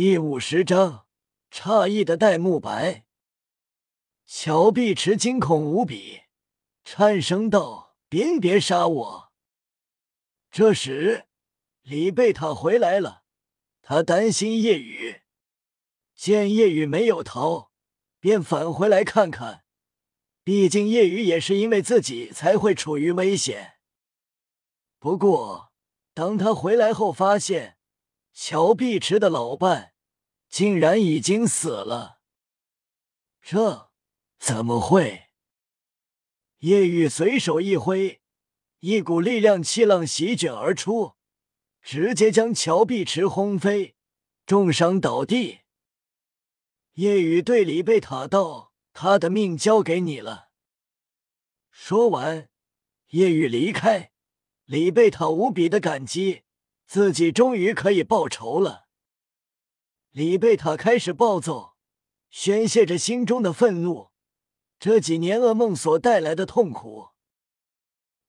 第五十章，诧异的戴沐白。乔碧池惊恐无比，颤声道：“别别杀我！”这时，李贝塔回来了，他担心夜雨，见夜雨没有逃，便返回来看看。毕竟夜雨也是因为自己才会处于危险。不过，当他回来后，发现。乔碧池的老伴竟然已经死了，这怎么会？叶雨随手一挥，一股力量气浪席卷而出，直接将乔碧池轰飞，重伤倒地。叶雨对李贝塔道：“他的命交给你了。”说完，叶雨离开。李贝塔无比的感激。自己终于可以报仇了。李贝塔开始暴走，宣泄着心中的愤怒。这几年噩梦所带来的痛苦。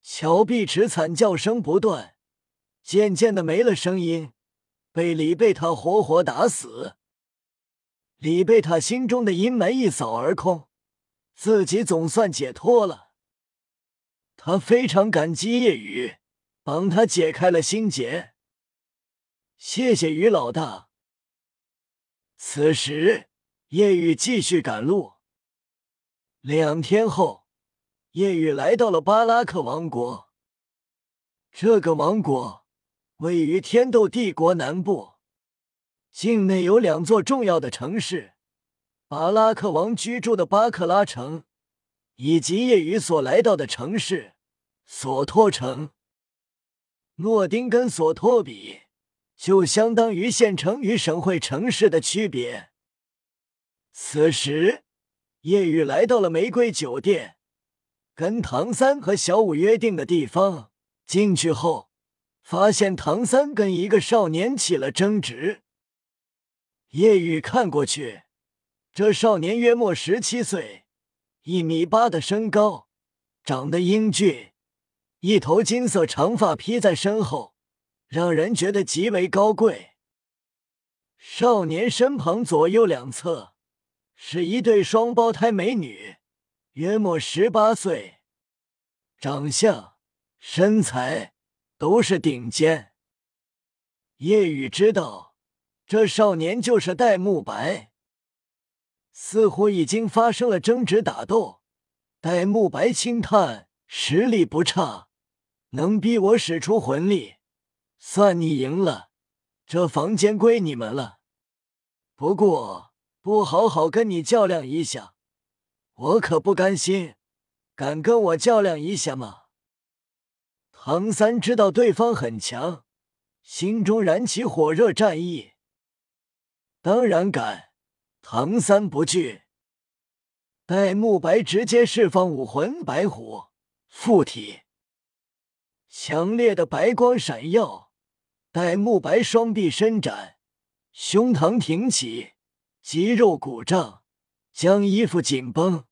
乔碧池惨叫声不断，渐渐的没了声音，被李贝塔活活打死。李贝塔心中的阴霾一扫而空，自己总算解脱了。他非常感激叶雨，帮他解开了心结。谢谢于老大。此时，夜雨继续赶路。两天后，夜雨来到了巴拉克王国。这个王国位于天斗帝国南部，境内有两座重要的城市：巴拉克王居住的巴克拉城，以及夜雨所来到的城市索托城。诺丁跟索托比。就相当于县城与省会城市的区别。此时，叶雨来到了玫瑰酒店，跟唐三和小五约定的地方。进去后，发现唐三跟一个少年起了争执。叶雨看过去，这少年约莫十七岁，一米八的身高，长得英俊，一头金色长发披在身后。让人觉得极为高贵。少年身旁左右两侧是一对双胞胎美女，约莫十八岁，长相、身材都是顶尖。叶雨知道这少年就是戴沐白，似乎已经发生了争执打斗。戴沐白轻叹：“实力不差，能逼我使出魂力。”算你赢了，这房间归你们了。不过不好好跟你较量一下，我可不甘心。敢跟我较量一下吗？唐三知道对方很强，心中燃起火热战意。当然敢，唐三不惧。戴沐白直接释放武魂白虎附体，强烈的白光闪耀。戴沐白双臂伸展，胸膛挺起，肌肉鼓胀，将衣服紧绷，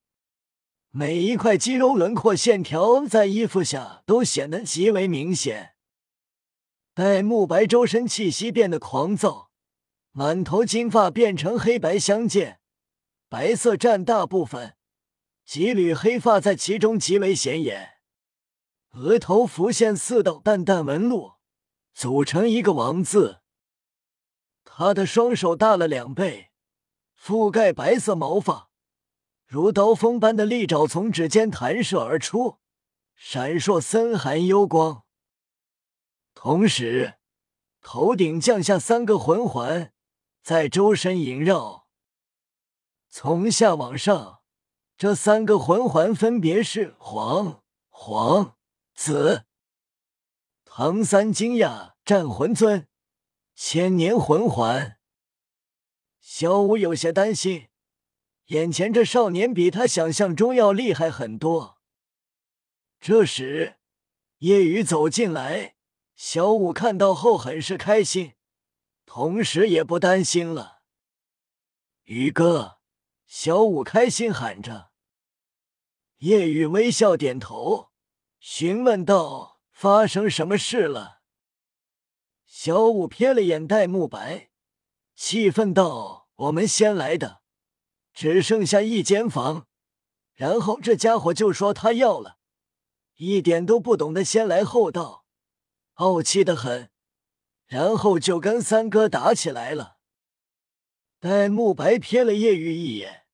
每一块肌肉轮廓线条在衣服下都显得极为明显。戴沐白周身气息变得狂躁，满头金发变成黑白相间，白色占大部分，几缕黑发在其中极为显眼，额头浮现四道淡淡纹路。组成一个王字，他的双手大了两倍，覆盖白色毛发，如刀锋般的利爪从指尖弹射而出，闪烁森寒幽光。同时，头顶降下三个魂环，在周身萦绕。从下往上，这三个魂环分别是黄、黄、紫。唐三惊讶：“战魂尊，千年魂环。”小五有些担心，眼前这少年比他想象中要厉害很多。这时，叶雨走进来，小五看到后很是开心，同时也不担心了。宇哥，小五开心喊着。叶雨微笑点头，询问道。发生什么事了？小五瞥了眼戴沐白，气愤道：“我们先来的，只剩下一间房，然后这家伙就说他要了，一点都不懂得先来后到，傲气的很，然后就跟三哥打起来了。”戴沐白瞥了叶玉一眼，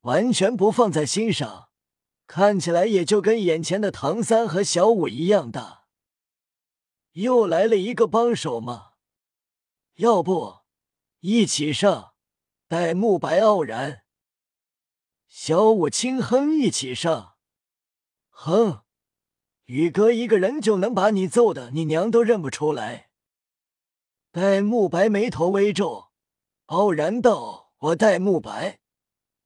完全不放在心上，看起来也就跟眼前的唐三和小五一样大。又来了一个帮手吗？要不一起上？戴沐白傲然。小五轻哼一起上。哼，宇哥一个人就能把你揍的你娘都认不出来。戴沐白眉头微皱。傲然道：“我戴沐白，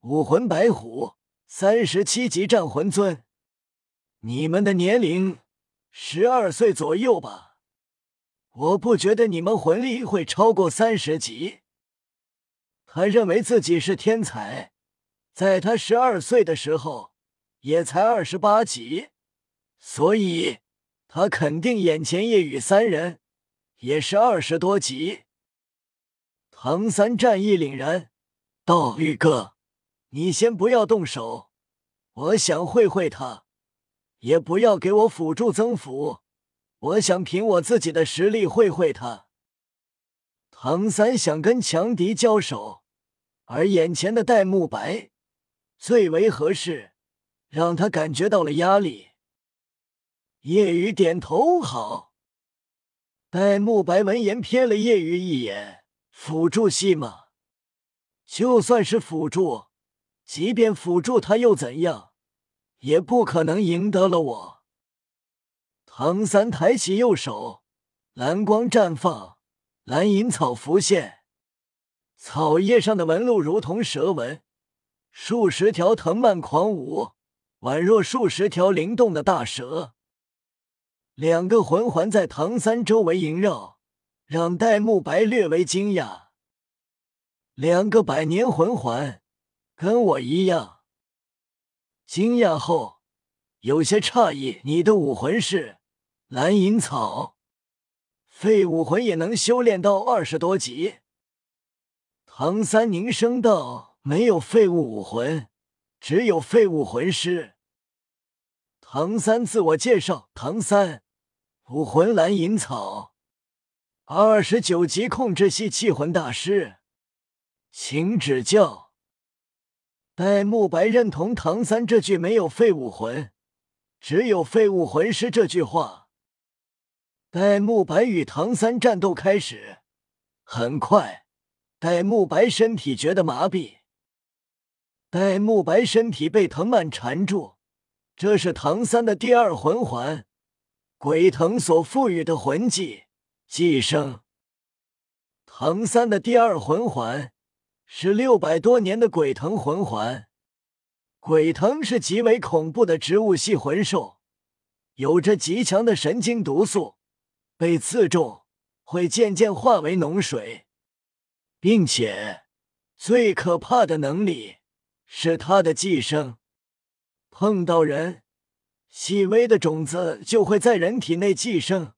武魂白虎，三十七级战魂尊。你们的年龄十二岁左右吧？我不觉得你们魂力会超过三十级。”他认为自己是天才，在他十二岁的时候也才二十八级，所以他肯定眼前夜雨三人也是二十多级。唐三战意凛然道：“玉哥，你先不要动手，我想会会他，也不要给我辅助增幅，我想凭我自己的实力会会他。”唐三想跟强敌交手，而眼前的戴沐白最为合适，让他感觉到了压力。叶雨点头好。戴沐白闻言瞥了叶雨一眼。辅助系吗？就算是辅助，即便辅助他又怎样？也不可能赢得了我。唐三抬起右手，蓝光绽放，蓝银草浮现，草叶上的纹路如同蛇纹，数十条藤蔓狂舞，宛若数十条灵动的大蛇。两个魂环在唐三周围萦绕。让戴沐白略为惊讶，两个百年魂环，跟我一样。惊讶后，有些诧异。你的武魂是蓝银草，废武魂也能修炼到二十多级。唐三凝声道：“没有废物武魂，只有废物魂师。”唐三自我介绍：“唐三，武魂蓝银草。”二十九级控制系气魂大师，请指教。戴沐白认同唐三这句“没有废武魂，只有废物魂师”这句话。戴沐白与唐三战斗开始，很快，戴沐白身体觉得麻痹。戴沐白身体被藤蔓缠住，这是唐三的第二魂环鬼藤所赋予的魂技。寄生，唐三的第二魂环是六百多年的鬼藤魂环。鬼藤是极为恐怖的植物系魂兽，有着极强的神经毒素，被刺中会渐渐化为脓水，并且最可怕的能力是它的寄生，碰到人，细微的种子就会在人体内寄生。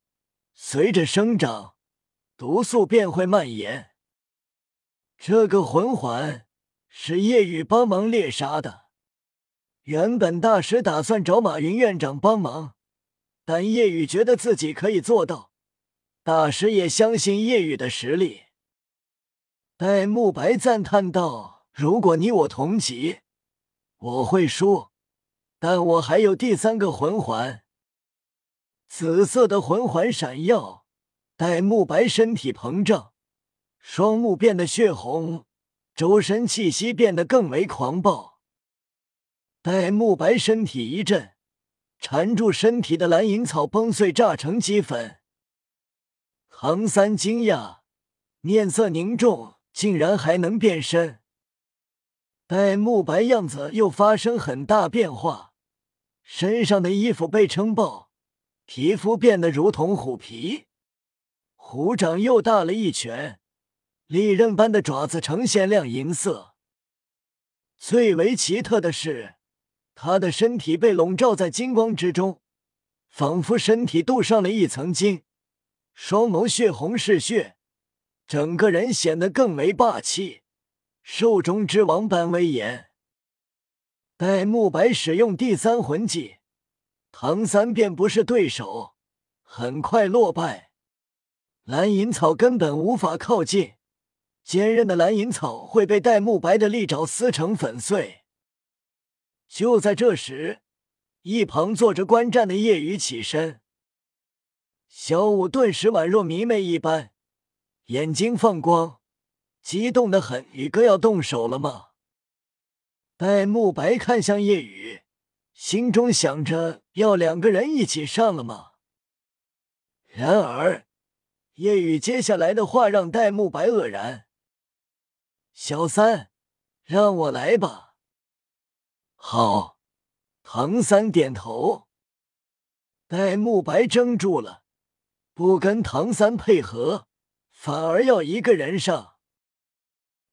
随着生长，毒素便会蔓延。这个魂环是夜雨帮忙猎杀的。原本大师打算找马云院长帮忙，但夜雨觉得自己可以做到。大师也相信夜雨的实力。戴沐白赞叹道：“如果你我同级，我会输，但我还有第三个魂环。”紫色的魂环闪耀，戴沐白身体膨胀，双目变得血红，周身气息变得更为狂暴。戴沐白身体一震，缠住身体的蓝银草崩碎，炸成齑粉。唐三惊讶，面色凝重，竟然还能变身。戴沐白样子又发生很大变化，身上的衣服被撑爆。皮肤变得如同虎皮，虎掌又大了一拳，利刃般的爪子呈现亮银色。最为奇特的是，他的身体被笼罩在金光之中，仿佛身体镀上了一层金。双眸血红是血，整个人显得更为霸气，兽中之王般威严。戴沐白使用第三魂技，唐三便不是对手，很快落败。蓝银草根本无法靠近，坚韧的蓝银草会被戴沐白的利爪撕成粉碎。就在这时，一旁坐着观战的叶雨起身，小舞顿时宛若迷妹一般。眼睛放光，激动的很。宇哥要动手了吗？戴沐白看向叶雨，心中想着要两个人一起上了吗？然而，叶雨接下来的话让戴沐白愕然。小三，让我来吧。好，唐三点头。戴沐白怔住了，不跟唐三配合。反而要一个人上。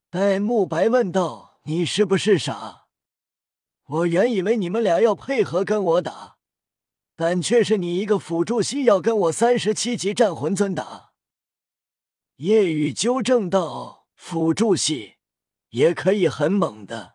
戴沐白问道：“你是不是傻？我原以为你们俩要配合跟我打，但却是你一个辅助系要跟我三十七级战魂尊打。”夜雨纠正道：“辅助系也可以很猛的。”